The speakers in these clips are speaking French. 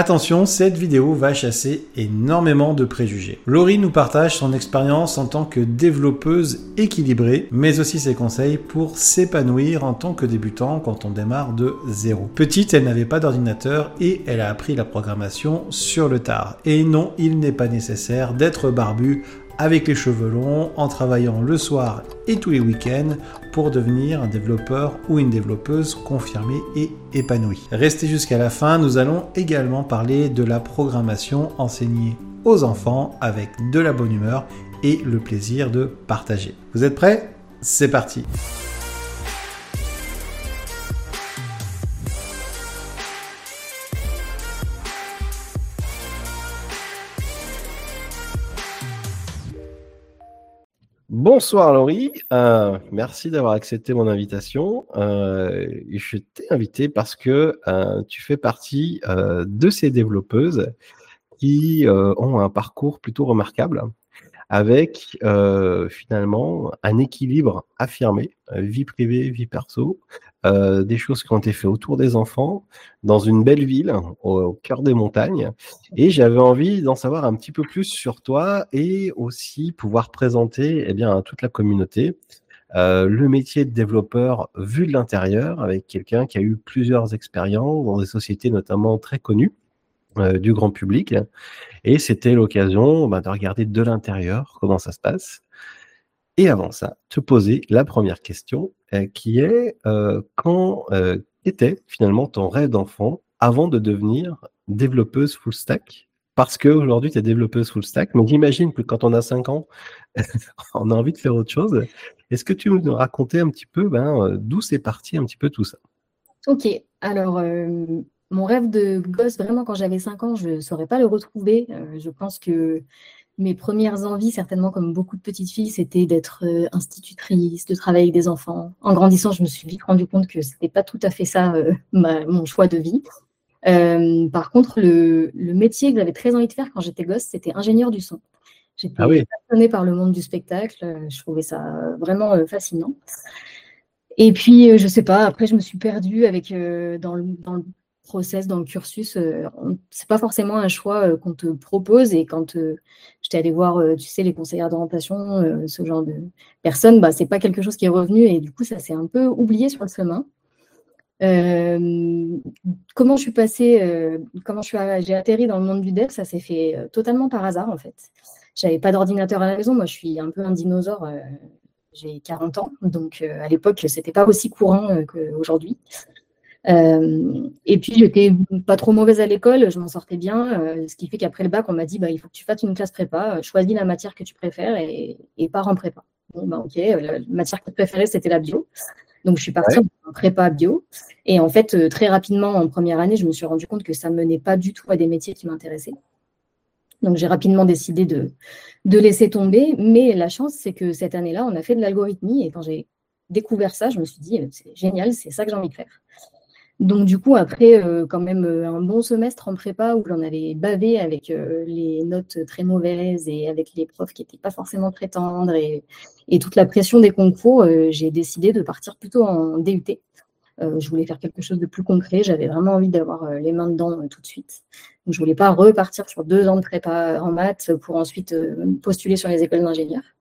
Attention, cette vidéo va chasser énormément de préjugés. Laurie nous partage son expérience en tant que développeuse équilibrée, mais aussi ses conseils pour s'épanouir en tant que débutant quand on démarre de zéro. Petite, elle n'avait pas d'ordinateur et elle a appris la programmation sur le tard. Et non, il n'est pas nécessaire d'être barbu avec les cheveux longs, en travaillant le soir et tous les week-ends pour devenir un développeur ou une développeuse confirmée et épanouie. Restez jusqu'à la fin, nous allons également parler de la programmation enseignée aux enfants avec de la bonne humeur et le plaisir de partager. Vous êtes prêts? C'est parti Bonsoir Laurie, euh, merci d'avoir accepté mon invitation. Euh, je t'ai invité parce que euh, tu fais partie de ces développeuses qui ont un parcours plutôt remarquable avec finalement un équilibre affirmé, vie privée, vie perso, euh, des choses qui ont été faites autour des enfants, dans une belle ville, au, cœur des montagnes. Et j'avais envie d'en savoir un petit peu plus sur toi et aussi pouvoir présenter eh bien, à toute la communauté euh, le métier de développeur vu de l'intérieur, avec quelqu'un qui a eu plusieurs expériences dans des sociétés notamment très connues euh, du grand public. Et c'était l'occasion bah, de regarder de l'intérieur comment ça se passe. Et avant ça, te poser la première question, euh, qui est euh, quand était finalement ton rêve d'enfant avant de devenir développeuse full stack? Parce qu'aujourd'hui, tu es développeuse full stack, mais j'imagine que quand on a 5 ans, on a envie de faire autre chose. Est-ce que tu nous raconter un petit peu ben, d'où c'est parti un petit peu tout ça? Ok, alors mon rêve de gosse, vraiment quand j'avais 5 ans, je ne saurais pas le retrouver. je pense que mes premières envies, certainement comme beaucoup de petites filles, c'était d'être euh, institutrice, de travailler avec des enfants. En grandissant, je me suis vite rendu compte que ce n'était pas tout à fait ça euh, mon choix de vie. Euh, par contre, le, métier que j'avais très envie de faire quand j'étais gosse, c'était ingénieur du son. J'étais ah passionnée par le monde du spectacle. Je trouvais ça vraiment fascinant. Et puis, je ne sais pas, après, je me suis perdue avec, dans, le, dans le process dans le cursus, euh, c'est pas forcément un choix euh, qu'on te propose. Et quand euh, j'étais allée voir, tu sais, les conseillères d'orientation, ce genre de personnes, bah, c'est pas quelque chose qui est revenu. Et du coup, ça s'est un peu oublié sur le chemin. comment je suis passée, comment j'ai atterri dans le monde du dev, ça s'est fait totalement par hasard en fait. J'avais pas d'ordinateur à la maison, moi je suis un peu un dinosaure, j'ai 40 ans, donc à l'époque c'était pas aussi courant qu'aujourd'hui. Euh, et puis, j'étais pas trop mauvaise à l'école, je m'en sortais bien, euh, ce qui fait qu'après le bac, on m'a dit bah, il faut que tu fasses une classe prépa, euh, choisis la matière que tu préfères et, et pars en prépa. Bon, bah, ok, la matière que je préférais, c'était la bio. Donc, je suis partie en prépa bio. Et en fait, très rapidement, en première année, je me suis rendu compte que ça ne menait pas du tout à des métiers qui m'intéressaient. Donc, j'ai rapidement décidé de, de laisser tomber. Mais la chance, c'est que cette année-là, on a fait de l'algorithmie. Et quand j'ai découvert ça, je me suis dit, c'est génial, c'est ça que j'ai envie de faire. Donc du coup, après euh, quand même euh, un bon semestre en prépa où j'en avais bavé avec euh, les notes très mauvaises et avec les profs qui n'étaient pas forcément très et, toute la pression des concours, j'ai décidé de partir plutôt en DUT. je voulais faire quelque chose de plus concret. J'avais vraiment envie d'avoir les mains dedans tout de suite. Donc, je voulais pas repartir sur deux ans de prépa en maths pour ensuite postuler sur les écoles d'ingénieurs.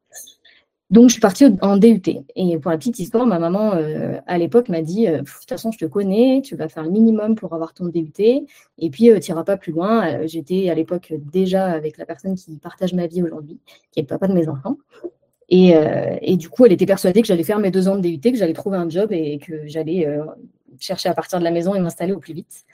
Donc, je suis partie en DUT. Et pour la petite histoire, ma maman, euh, à l'époque, m'a dit euh, De toute façon, je te connais, tu vas faire le minimum pour avoir ton DUT, et puis euh, tu n'iras pas plus loin. J'étais à l'époque déjà avec la personne qui partage ma vie aujourd'hui, qui est le papa de mes enfants. Et, et, du coup, elle était persuadée que j'allais faire mes deux ans de DUT, que j'allais trouver un job et que j'allais chercher à partir de la maison et m'installer au plus vite.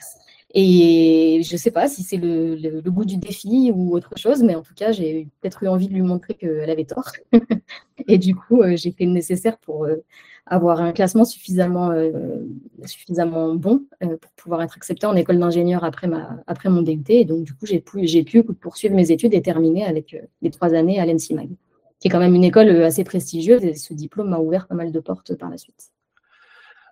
Et je ne sais pas si c'est le, le, goût du défi ou autre chose, mais en tout cas, j'ai peut-être eu envie de lui montrer qu'elle avait tort. et du coup, euh, j'ai fait le nécessaire pour euh, avoir un classement suffisamment, euh, suffisamment bon pour pouvoir être acceptée en école d'ingénieur après, après mon DUT. Et donc, du coup, j'ai pu, j'ai pu poursuivre mes études et terminer avec les trois années à l'ENSIMAG, qui est quand même une école assez prestigieuse. Et ce diplôme m'a ouvert pas mal de portes par la suite.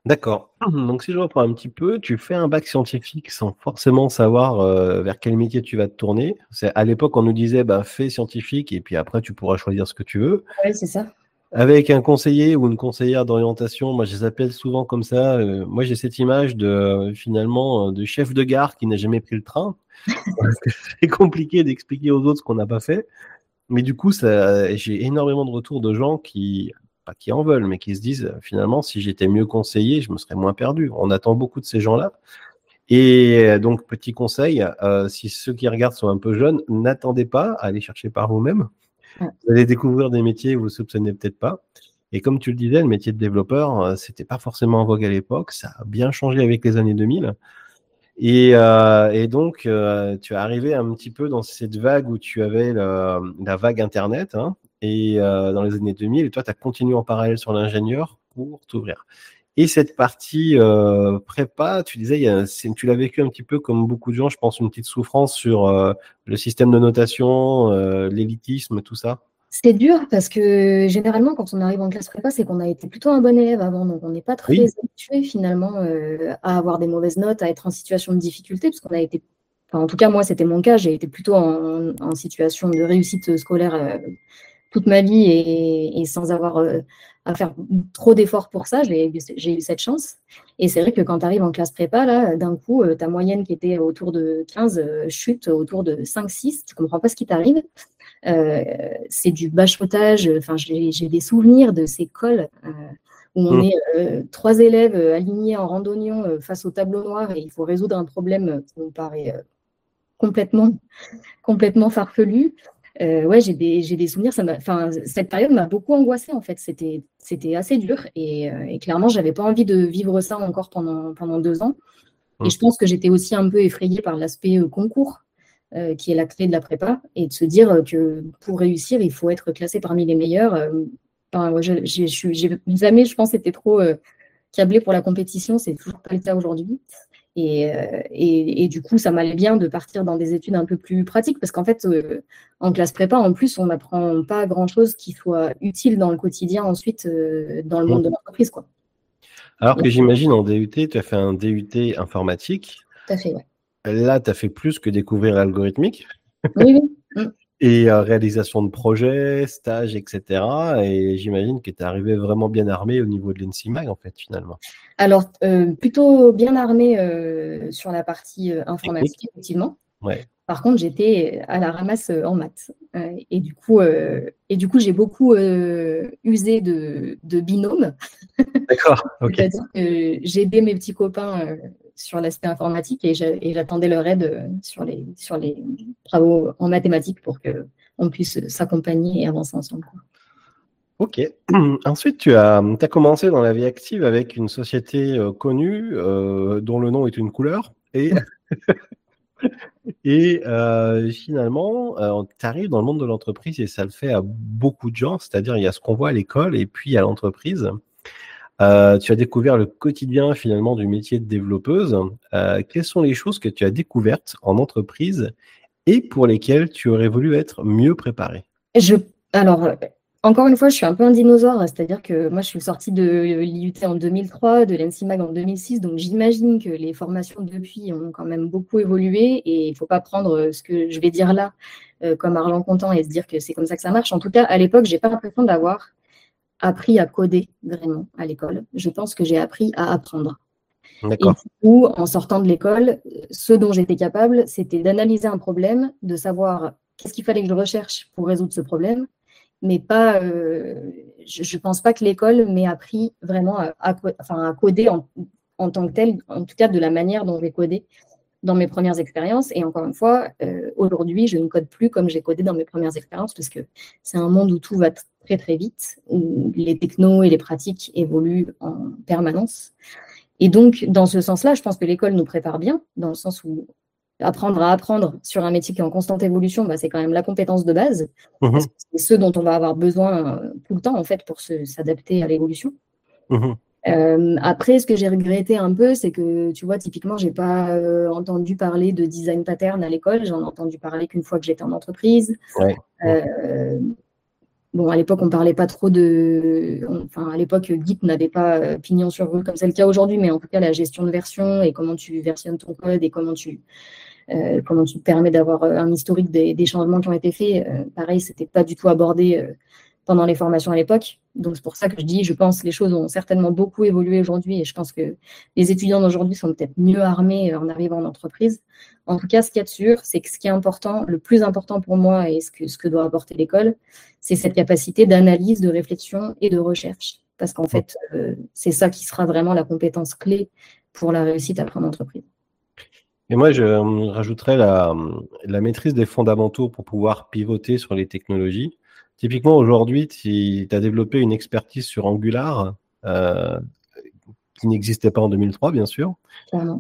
D'accord. Donc si je reprends un petit peu, tu fais un bac scientifique sans forcément savoir euh, vers quel métier tu vas te tourner. C'est à l'époque on nous disait bah fais scientifique et puis après tu pourras choisir ce que tu veux. Oui, c'est ça. avec un conseiller ou une conseillère d'orientation, moi je les appelle souvent comme ça. euh, moi j'ai cette image de euh, finalement de chef de gare qui n'a jamais pris le train. C'est compliqué d'expliquer aux autres ce qu'on n'a pas fait. Mais du coup, ça, j'ai énormément de retours de gens qui, pas qui en veulent, mais qui se disent euh, finalement si j'étais mieux conseillé, je me serais moins perdu. On attend beaucoup de ces gens-là. Et euh, donc petit conseil, euh, si ceux qui regardent sont un peu jeunes, n'attendez pas à aller chercher par vous-même. Vous allez découvrir des métiers que vous soupçonnez peut-être pas. Et comme tu le disais, le métier de développeur, euh, c'était pas forcément en vogue à l'époque. Ça a bien changé avec les années 2000. Et, euh, et donc, euh, tu es arrivé un petit peu dans cette vague où tu avais le- la vague Internet, hein, et euh, dans les années 2000, et toi, tu as continué en parallèle sur l'ingénieur pour t'ouvrir. Et cette partie euh, prépa, tu disais, il y a- c'est- tu l'as vécu un petit peu comme beaucoup de gens, je pense, une petite souffrance sur euh, le système de notation, l'élitisme, tout ça. C'est dur parce que généralement, quand on arrive en classe prépa, c'est qu'on a été plutôt un bon élève avant. Donc, on n'est pas très Oui. habitué finalement à avoir des mauvaises notes, à être en situation de difficulté, parce qu'on a été, enfin, en tout cas, moi, c'était mon cas. J'ai été plutôt en, en situation de réussite scolaire euh, toute ma vie et, et sans avoir euh, à faire trop d'efforts pour ça. J'ai eu, cette chance. Et c'est vrai que quand tu arrives en classe prépa, là, d'un coup, euh, ta moyenne qui était autour de 15 euh, chute autour de 5-6. Tu comprends pas ce qui t'arrive. C'est du bachotage. Enfin, j'ai des souvenirs de ces cols où on Mm. est trois élèves alignés en randonnion face au tableau noir et il faut résoudre un problème qui nous paraît complètement, complètement farfelu. Euh, ouais, j'ai des, j'ai des souvenirs. Ça m'a, enfin, cette période m'a beaucoup angoissée en fait. C'était, c'était assez dur et, euh, et clairement, j'avais pas envie de vivre ça encore pendant, pendant deux ans. Et je pense que j'étais aussi un peu effrayée par l'aspect euh, concours, euh, qui est la clé de la prépa, et de se dire que pour réussir, il faut être classé parmi les meilleurs. Enfin, ouais, je- j'ai je jamais, je pense, été trop câblée pour la compétition. C'est toujours pas le cas aujourd'hui. Et, euh, et, et du coup, ça m'allait bien de partir dans des études un peu plus pratiques, parce qu'en fait, euh, en classe prépa, en plus, on n'apprend pas grand-chose qui soit utile dans le quotidien ensuite euh, dans le monde de l'entreprise. Quoi. Alors que j'imagine en DUT, tu as fait un DUT informatique. Tout à fait, ouais. Là, tu as fait plus que découvrir l'algorithmique Oui, oui. Et euh, réalisation de projets, stages, etc. Et j'imagine que tu es arrivé vraiment bien armé au niveau de l'ENSIMAG, en fait, finalement. Alors, euh, plutôt bien armée euh, sur la partie euh, informatique, effectivement. Ouais. Par contre, j'étais à la ramasse en maths. Et du coup, et du coup j'ai beaucoup usé de, de binômes. D'accord, ok. C'est-à-dire que j'aidais mes petits copains sur l'aspect informatique et j'a- et j'attendais leur aide euh, sur les, sur les travaux en mathématiques pour qu'on puisse s'accompagner et avancer ensemble. Ok. Ensuite, tu as, as commencé dans la vie active avec une société euh, connue euh, dont le nom est une couleur. Et, et euh, finalement, tu arrives dans le monde de l'entreprise et ça le fait à beaucoup de gens. C'est-à-dire, il y a ce qu'on voit à l'école et puis à l'entreprise. Euh, tu as découvert le quotidien finalement du métier de développeuse. Euh, quelles sont les choses que tu as découvertes en entreprise et pour lesquelles tu aurais voulu être mieux préparé Je, alors, euh, encore une fois, je suis un peu un dinosaure, c'est-à-dire que moi, je suis sortie de l'IUT en 2003, de l'ENSIMAG en 2006, donc j'imagine que les formations depuis ont quand même beaucoup évolué et il ne faut pas prendre ce que je vais dire là euh, comme argent comptant et se dire que c'est comme ça que ça marche. En tout cas, à l'époque, j'ai pas l'impression d'avoir appris à coder vraiment à l'école. Je pense que j'ai appris à apprendre. Et du coup, en sortant de l'école, ce dont j'étais capable, c'était d'analyser un problème, de savoir qu'est-ce qu'il fallait que je recherche pour résoudre ce problème, mais pas. euh, je ne pense pas que l'école m'ait appris vraiment à, à co- enfin, à coder en, en tant que tel, en tout cas de la manière dont j'ai codé dans mes premières expériences. Et encore une fois, euh, aujourd'hui, je ne code plus comme j'ai codé dans mes premières expériences parce que c'est un monde où tout va très très vite, où les technos et les pratiques évoluent en permanence. Et donc, dans ce sens-là, je pense que l'école nous prépare bien, dans le sens où apprendre à apprendre sur un métier qui est en constante évolution, bah, c'est quand même la compétence de base. Que C'est ce dont on va avoir besoin euh, tout le temps, en fait, pour s'adapter à l'évolution. Mhm. Euh, après, ce que j'ai regretté un peu, c'est que, tu vois, typiquement, j'ai pas euh, entendu parler de design pattern à l'école. J'en ai entendu parler qu'une fois que j'étais en entreprise. Ouais. Euh, bon, à l'époque, on parlait pas trop de. Enfin, à l'époque, Git n'avait pas pignon sur rue comme c'est le cas aujourd'hui, mais en tout cas, la gestion de version et comment tu versionnes ton code et comment tu. comment tu te permets d'avoir un historique des, des changements qui ont été faits, pareil, c'était pas du tout abordé pendant les formations à l'époque. Donc c'est pour ça que je dis, je pense, les choses ont certainement beaucoup évolué aujourd'hui et je pense que les étudiants d'aujourd'hui sont peut-être mieux armés en arrivant en entreprise. En tout cas, ce qu'il y a de sûr, c'est que ce qui est important, le plus important pour moi et ce que, ce que doit apporter l'école, c'est cette capacité d'analyse, de réflexion et de recherche. Parce qu'en fait, euh, c'est ça qui sera vraiment la compétence clé pour la réussite après en entreprise. Et moi, je euh, rajouterais la maîtrise des fondamentaux pour pouvoir pivoter sur les technologies. Typiquement, aujourd'hui, tu as développé une expertise sur Angular euh, qui n'existait pas en 2003, bien sûr. Euh,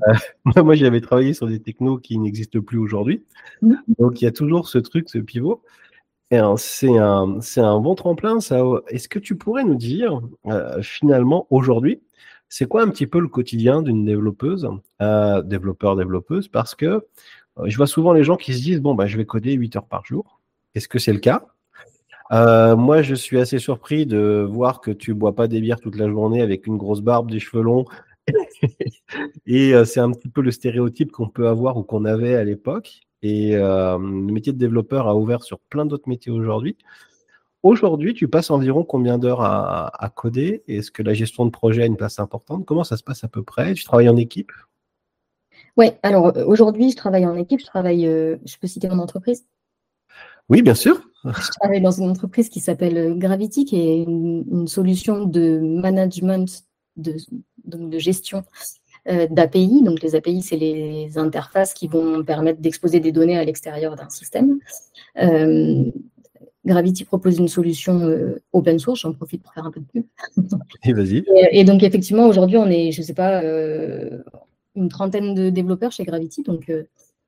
moi, j'avais travaillé sur des technos qui n'existent plus aujourd'hui. Mm. Donc, il y a toujours ce truc, ce pivot. Et c'est un, un, bon tremplin. Est-ce que tu pourrais nous dire, euh, finalement, aujourd'hui, c'est quoi un petit peu le quotidien d'une développeuse, développeur, développeuse? Parce que je vois souvent les gens qui se disent bon, bah, je vais coder 8 heures par jour. Est-ce que c'est le cas? Euh, moi, je suis assez surpris de voir que tu bois pas des bières toute la journée avec une grosse barbe, des cheveux longs. et c'est un petit peu le stéréotype qu'on peut avoir ou qu'on avait à l'époque. Et le métier de développeur a ouvert sur plein d'autres métiers aujourd'hui. Aujourd'hui, tu passes environ combien d'heures à, coder? Est-ce que la gestion de projet a une place importante? Comment ça se passe à peu près? Tu travailles en équipe? Oui, alors euh, aujourd'hui, je travaille en équipe. Je travaille, euh, je peux citer mon entreprise Oui, bien sûr. Je travaille dans une entreprise qui s'appelle euh, Gravity, qui est une, solution de management, de, de gestion d'API. Donc les API, c'est les interfaces qui vont permettre d'exposer des données à l'extérieur d'un système. Gravity propose une solution euh, open source, j'en profite pour faire un peu de pub. Et vas-y. Et, donc effectivement, aujourd'hui, on est, je ne sais pas, euh, une trentaine de développeurs chez Gravity. Donc euh,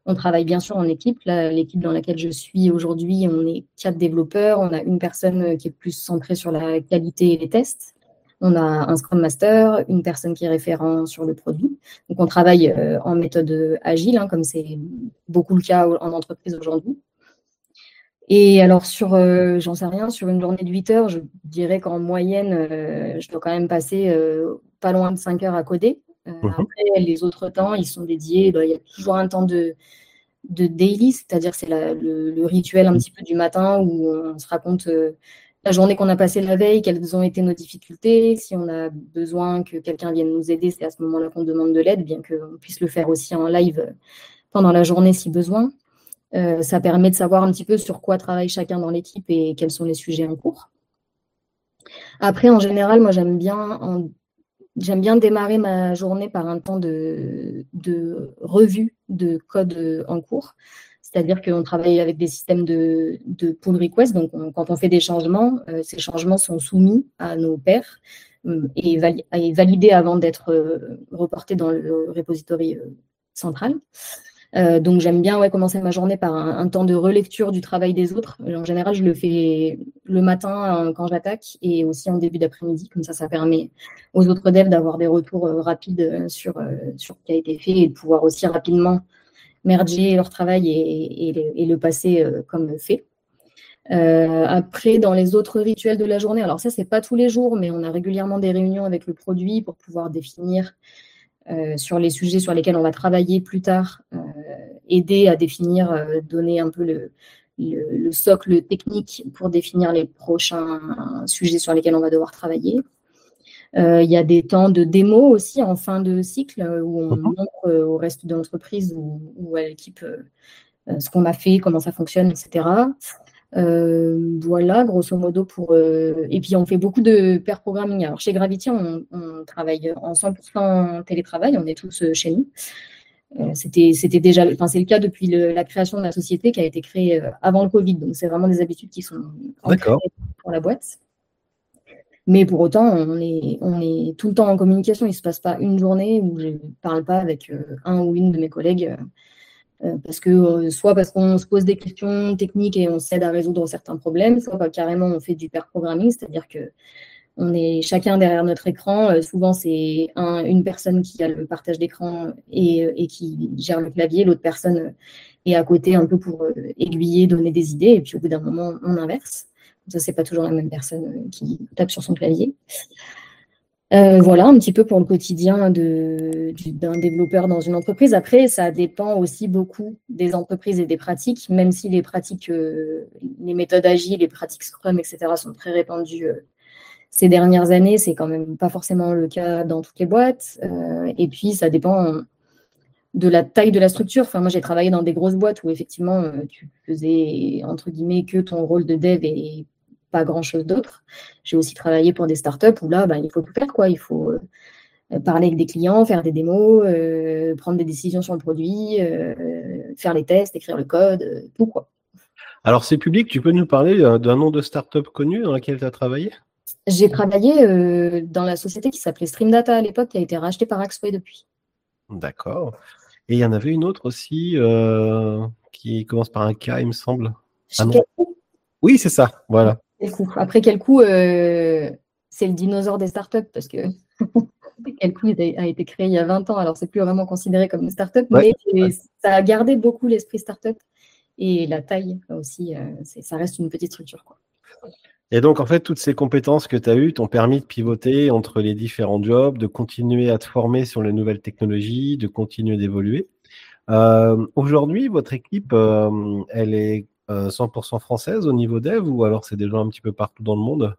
on travaille bien sûr en équipe. L'équipe dans laquelle je suis aujourd'hui, on est quatre développeurs. On a une personne qui est plus centrée sur la qualité et les tests. On a un Scrum Master, une personne qui est référent sur le produit. Donc on travaille en méthode agile, hein, comme c'est beaucoup le cas en entreprise aujourd'hui. Et alors, sur, euh, j'en sais rien, sur une journée de 8 heures, je dirais qu'en moyenne, euh, je dois quand même passer euh, pas loin de 5 heures à coder. Mhm. Après, les autres temps, ils sont dédiés. Bah, il y a toujours un temps de, de daily, c'est-à-dire c'est le, rituel un petit peu du matin où on se raconte la journée qu'on a passée la veille, quelles ont été nos difficultés. Si on a besoin que quelqu'un vienne nous aider, c'est à ce moment-là qu'on demande de l'aide, bien qu'on puisse le faire aussi en live pendant la journée si besoin. Euh, ça permet de savoir un petit peu sur quoi travaille chacun dans l'équipe et quels sont les sujets en cours. Après, en général, moi, j'aime bien, j'aime bien démarrer ma journée par un temps de, revue de code en cours. C'est-à-dire qu'on travaille avec des systèmes de, pull request. Donc, quand on fait des changements, euh, ces changements sont soumis à nos pairs euh, et, validés avant d'être reportés dans le repository central. Euh, donc j'aime bien commencer ma journée par un, temps de relecture du travail des autres. En général, je le fais le matin euh, quand j'attaque et aussi en début d'après-midi. Comme ça, ça permet aux autres devs d'avoir des retours euh, rapides sur, ce qui a été fait et de pouvoir aussi rapidement merger leur travail et, le passer comme fait. après, dans les autres rituels de la journée, alors ça, c'est pas tous les jours, mais on a régulièrement des réunions avec le produit pour pouvoir définir euh, sur les sujets sur lesquels on va travailler plus tard, euh, aider à définir, euh, donner un peu le, le, socle technique pour définir les prochains sujets sur lesquels on va devoir travailler. Il y a des temps de démo aussi en fin de cycle où on mhm. montre au reste de l'entreprise ou, ou, à l'équipe ce qu'on a fait, comment ça fonctionne, etc. Euh, voilà, grosso modo pour. Euh, et puis on fait beaucoup de pair programming. Alors chez Gravity, on, travaille en 100% télétravail, on est tous euh, chez nous. c'était, c'était déjà, enfin c'est le cas depuis la création de la société qui a été créée avant le Covid. Donc c'est vraiment des habitudes qui sont pour la boîte. Mais pour autant, on est, on est tout le temps en communication. Il ne se passe pas une journée où je ne parle pas avec un ou une de mes collègues parce que euh, soit parce qu'on se pose des questions techniques et on s'aide à résoudre certains problèmes, soit carrément on fait du pair programming, c'est-à-dire que on est chacun derrière notre écran. Euh, souvent, c'est une personne qui a le partage d'écran et, qui gère le clavier, l'autre personne est à côté un peu pour aiguiller, donner des idées, et puis au bout d'un moment, on inverse. Ça, c'est pas toujours la même personne qui tape sur son clavier. Euh, voilà un petit peu pour le quotidien d'un développeur dans une entreprise. Après, ça dépend aussi beaucoup des entreprises et des pratiques, même si les pratiques, euh, les méthodes agiles, les pratiques Scrum, etc. sont très répandues euh, ces dernières années. C'est quand même pas forcément le cas dans toutes les boîtes. et puis, ça dépend de la taille de la structure. Enfin, moi, j'ai travaillé dans des grosses boîtes où effectivement, tu faisais entre guillemets que ton rôle de dev et pas grand-chose d'autre. J'ai aussi travaillé pour des startups où là, ben, il faut tout faire. Quoi. Il faut euh, parler avec des clients, faire des démos, euh, prendre des décisions sur le produit, euh, faire les tests, écrire le code, tout. Quoi. Alors, c'est public, tu peux nous parler d'un nom de startup connu dans laquelle tu as travaillé? J'ai travaillé dans la société qui s'appelait Stream Data à l'époque, qui a été rachetée par Axway depuis. D'accord. Et il y en avait une autre aussi qui commence par un K, il me semble. Ah oui, c'est ça. Voilà. Après, quel coup, euh, c'est le dinosaure des startups parce que quel coup a été créé il y a 20 ans, alors c'est plus vraiment considéré comme une startup, mais ça a gardé beaucoup l'esprit startup et la taille aussi, euh, ça reste une petite structure. Quoi. Et donc, en fait, toutes ces compétences que tu as eues t'ont permis de pivoter entre les différents jobs, de continuer à te former sur les nouvelles technologies, de continuer d'évoluer. Euh, aujourd'hui, votre équipe, elle est 100% euh, française au niveau dev ou alors c'est des gens un petit peu partout dans le monde?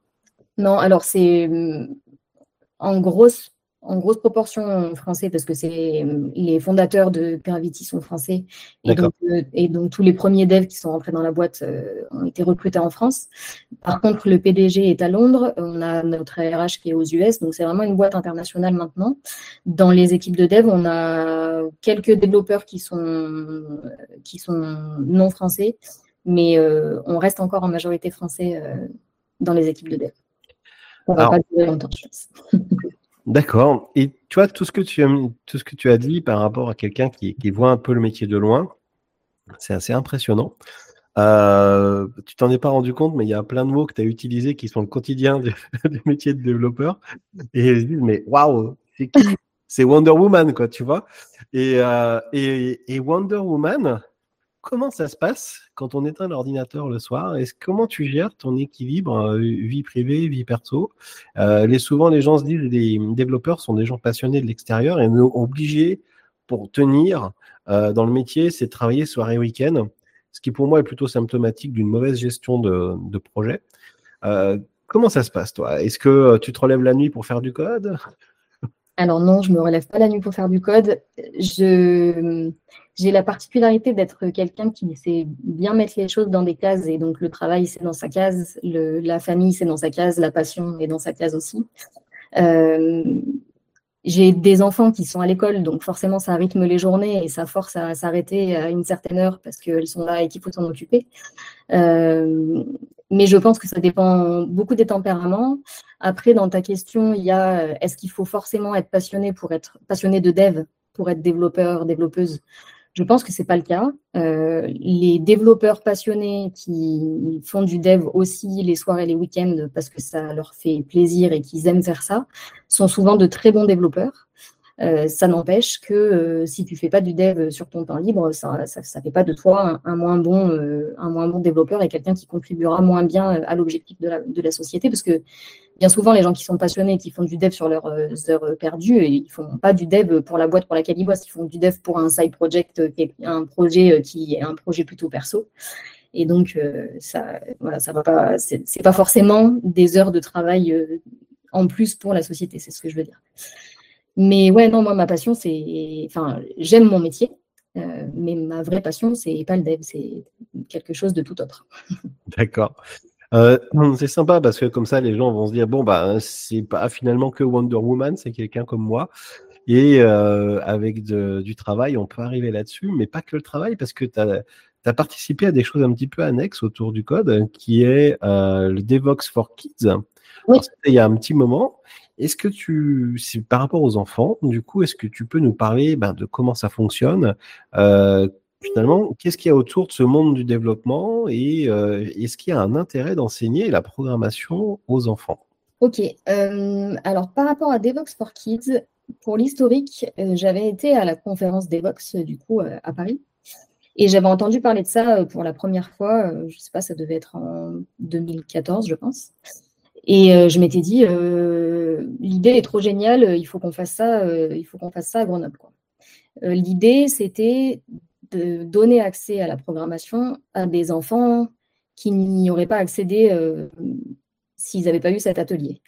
Non, alors c'est mm, en grosse, en grosse proportion français parce que c'est les fondateurs de Gravity sont français. Et donc, euh, et donc, tous les premiers devs qui sont rentrés dans la boîte euh, ont été recrutés en France. Par contre, le PDG est à Londres, on a notre RH qui est aux US, donc c'est vraiment une boîte internationale maintenant. Dans les équipes de dev, on a quelques développeurs qui sont, qui sont non français mais euh, on reste encore en majorité français euh, dans les équipes de dev. On va pas durer longtemps, je pense. D'accord. Et tu vois, tout ce que tu as, tout ce que tu as dit par rapport à quelqu'un qui, voit un peu le métier de loin, c'est assez impressionnant. Euh, tu t'en es pas rendu compte, mais il y a plein de mots que tu as utilisés qui sont le quotidien du, métier de développeur. Et ils se disent, mais waouh, c'est qui? C'est Wonder Woman, quoi, tu vois. Et, et, et Wonder Woman, comment ça se passe quand on éteint l'ordinateur le soir? Comment tu gères ton équilibre euh, vie privée, vie perso? Euh, les, Souvent, les gens se disent les développeurs sont des gens passionnés de l'extérieur et obligés pour tenir euh, dans le métier, c'est travailler soirée week-end, ce qui pour moi est plutôt symptomatique d'une mauvaise gestion de, de projet. comment ça se passe, toi? Est-ce que tu te relèves la nuit pour faire du code? Alors non, je ne me relève pas la nuit pour faire du code. Je, j'ai la particularité d'être quelqu'un qui sait bien mettre les choses dans des cases. Et donc le travail, c'est dans sa case, la famille, c'est dans sa case, la passion est dans sa case aussi. Euh, j'ai des enfants qui sont à l'école, donc forcément ça rythme les journées et ça force à s'arrêter à une certaine heure parce qu'elles sont là et qu'il faut s'en occuper. Euh, mais je pense que ça dépend beaucoup des tempéraments. Après, dans ta question, il y a euh, est-ce qu'il faut forcément être passionné pour être passionné de dev pour être développeur, développeuse? Je pense que c'est pas le cas. Euh, les développeurs passionnés qui font du dev aussi les soirs et les week-ends parce que ça leur fait plaisir et qu'ils aiment faire ça sont souvent de très bons développeurs. Euh, ça n'empêche que euh, si tu fais pas du dev sur ton temps libre, ça ne fait pas de toi un, moins, bon, développeur et quelqu'un qui contribuera moins bien à l'objectif de la, société. Parce que bien souvent, les gens qui sont passionnés, qui font du dev sur leurs heures perdues, ils font pas du dev pour la boîte pour laquelle ils bossent, ils font du dev pour un side project, un projet qui est un projet plutôt perso. Et donc, ça, voilà, ça va pas, c'est pas forcément des heures de travail en plus pour la société, c'est ce que je veux dire. Mais ouais, non, moi, ma passion, c'est. Enfin, j'aime mon métier, euh, mais ma vraie passion, c'est pas le dev, c'est quelque chose de tout autre. D'accord. Euh, c'est sympa parce que comme ça, les gens vont se dire bon, bah, c'est pas finalement que Wonder Woman, c'est quelqu'un comme moi. Et euh, avec du travail, on peut arriver là-dessus, mais pas que le travail, parce que tu as, participé à des choses un petit peu annexes autour du code, qui est le Devox for Kids. Oui. il y a un petit moment. Est-ce que tu, par rapport aux enfants, du coup, est-ce que tu peux nous parler ben, de comment ça fonctionne? Euh, Finalement, qu'est-ce qu'il y a autour de ce monde du développement et euh, est-ce qu'il y a un intérêt d'enseigner la programmation aux enfants? Ok. Euh, alors, par rapport à Devox for Kids, pour l'historique, j'avais été à la conférence Devox, du coup, à Paris. Et j'avais entendu parler de ça pour la première fois, je ne sais pas, ça devait être en 2014, je pense. Et je m'étais dit, l'idée est trop géniale, il faut qu'on fasse ça, il faut qu'on fasse ça à Grenoble. l'idée, c'était de donner accès à la programmation à des enfants qui n'y auraient pas accédé s'ils n'avaient pas eu cet atelier.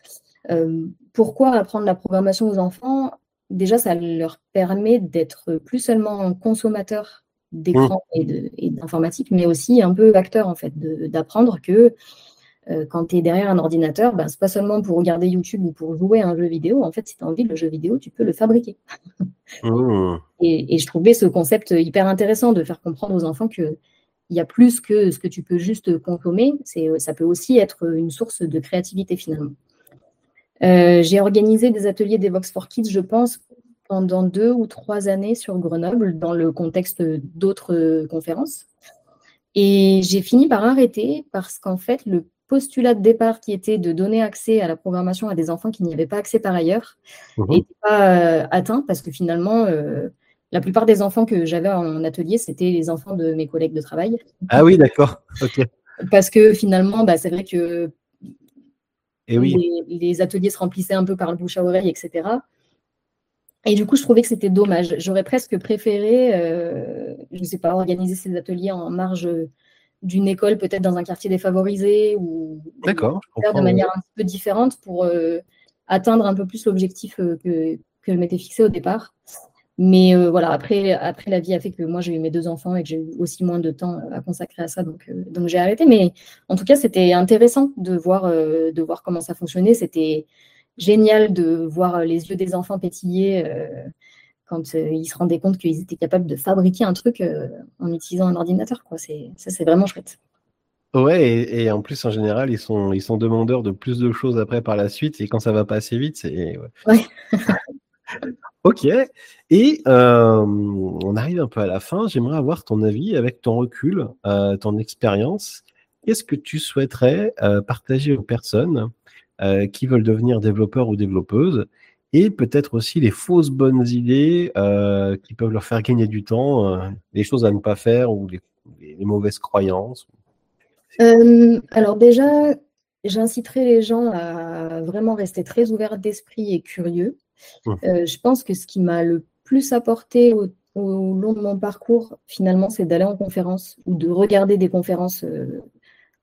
pourquoi apprendre la programmation aux enfants? Déjà, ça leur permet d'être plus seulement consommateurs d'écran mmh. et d'informatique, mais aussi un peu acteurs, en fait, d'apprendre que euh, quand tu es derrière un ordinateur, ben, c'est pas seulement pour regarder YouTube ou pour jouer à un jeu vidéo. En fait, si tu as envie, le jeu vidéo, tu peux le fabriquer. Mmh. et, je trouvais ce concept hyper intéressant de faire comprendre aux enfants que il y a plus que ce que tu peux juste consommer. C'est, ça peut aussi être une source de créativité finalement. Euh, j'ai organisé des ateliers d'Evox for Kids, je pense, pendant deux ou trois années sur Grenoble, dans le contexte d'autres conférences. Et j'ai fini par arrêter parce qu'en fait, le postulat de départ qui était de donner accès à la programmation à des enfants qui n'y avaient pas accès par ailleurs n'était pas euh, atteint parce que finalement, euh, la plupart des enfants que j'avais en atelier, c'était les enfants de mes collègues de travail. Ah oui, d'accord. Parce que finalement, bah, c'est vrai que Et eh oui. les, ateliers se remplissaient un peu par le bouche à oreille, etc. Et du coup, je trouvais que c'était dommage. J'aurais presque préféré, euh, je ne sais pas, organiser ces ateliers en marge d'une école, peut-être dans un quartier défavorisé, ou faire de manière un peu différente pour euh, atteindre un peu plus l'objectif euh, que, que je m'étais fixé au départ. Mais voilà, après, après, la vie a fait que moi, j'ai eu mes deux enfants et que j'ai eu aussi moins de temps à consacrer à ça, donc, donc j'ai arrêté. Mais en tout cas, c'était intéressant de voir, de voir comment ça fonctionnait. C'était génial de voir euh, les yeux des enfants pétiller euh, quand euh, ils se rendaient compte qu'ils étaient capables de fabriquer un truc en utilisant un ordinateur. Quoi. C'est, ça, c'est vraiment chouette. Ouais, et, en plus, en général, ils sont, ils sont demandeurs de plus de choses après par la suite. Et quand ça va pas assez vite, c'est. Ouais. ok. Et on arrive un peu à la fin. J'aimerais avoir ton avis avec ton recul, ton expérience. Qu'est-ce que tu souhaiterais partager aux personnes euh, qui veulent devenir développeurs ou développeuses, et peut-être aussi les fausses bonnes idées euh, qui peuvent leur faire gagner du temps, euh, les choses à ne pas faire ou les, mauvaises croyances. alors déjà, j'inciterai les gens à vraiment rester très ouverts d'esprit et curieux. Mmh. je pense que ce qui m'a le plus apporté au, long de mon parcours, finalement, c'est d'aller en conférence ou de regarder des conférences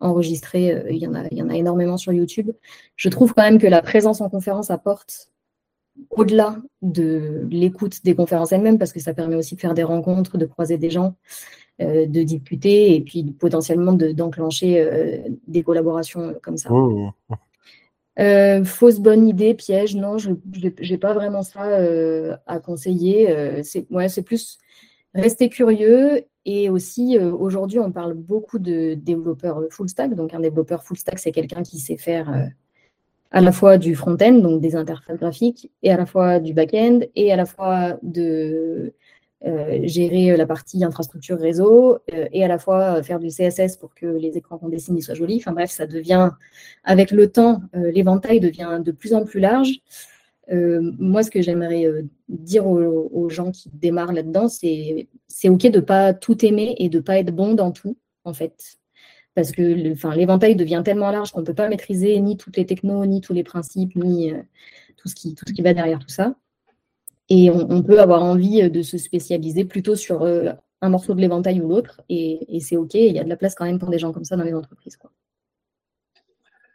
enregistrés. Euh, il y, en a, il y en a énormément sur YouTube. Je trouve quand même que la présence en conférence apporte au-delà de l'écoute des conférences elles-mêmes, parce que ça permet aussi de faire des rencontres, de croiser des gens, euh, de discuter et puis potentiellement d'enclencher euh, des collaborations comme ça. Mmh, mmh. fausse bonne idée, piège, non, je n'ai pas vraiment ça à conseiller. c'est ouais, plus rester curieux et aussi, euh, aujourd'hui, on parle beaucoup de développeurs full stack. Donc, un développeur full stack, c'est quelqu'un qui sait faire euh, à la fois du front-end, donc des interfaces graphiques, et à la fois du back-end, et à la fois de euh, gérer la partie infrastructure réseau, et à la fois faire du CSS pour que les écrans qu'on dessine soient jolis. Enfin bref, ça devient, avec le temps, l'éventail devient de plus en plus large. Euh, moi, ce que j'aimerais euh, dire aux, gens qui démarrent là-dedans, c'est c'est OK de pas tout aimer et de pas être bon dans tout, en fait. Parce que l'éventail devient tellement large qu'on ne peut pas maîtriser ni toutes les technos, ni tous les principes, ni euh, tout, ce qui, tout ce qui va derrière tout ça. Et on, peut avoir envie de se spécialiser plutôt sur un morceau de l'éventail ou l'autre. Et, c'est OK. Il y a de la place quand même pour des gens comme ça dans les entreprises.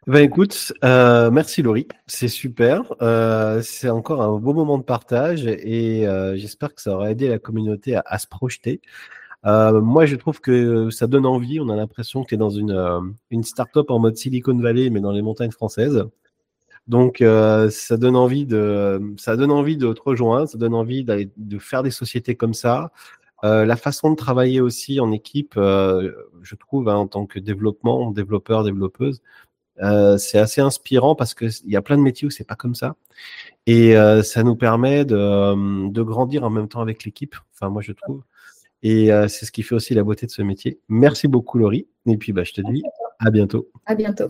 Ben écoute, euh, merci Laurie, c'est super. Euh, c'est encore un beau moment de partage et euh, j'espère que ça aura aidé la communauté à, se projeter. Moi, je trouve que ça donne envie. On a l'impression que tu es dans une, une start-up en mode Silicon Valley, mais dans les montagnes françaises. Donc, ça donne envie de, ça donne envie de te rejoindre, ça donne envie de faire des sociétés comme ça. la façon de travailler aussi en équipe, je trouve, hein, en tant que développement, développeur, développeuse, euh, c'est assez inspirant parce qu'il y a plein de métiers où c'est pas comme ça. Et euh, ça nous permet de, euh, de, grandir en même temps avec l'équipe, enfin moi je trouve. Et c'est ce qui fait aussi la beauté de ce métier. Merci beaucoup Laurie. Et puis bah, je te dis à bientôt. À bientôt.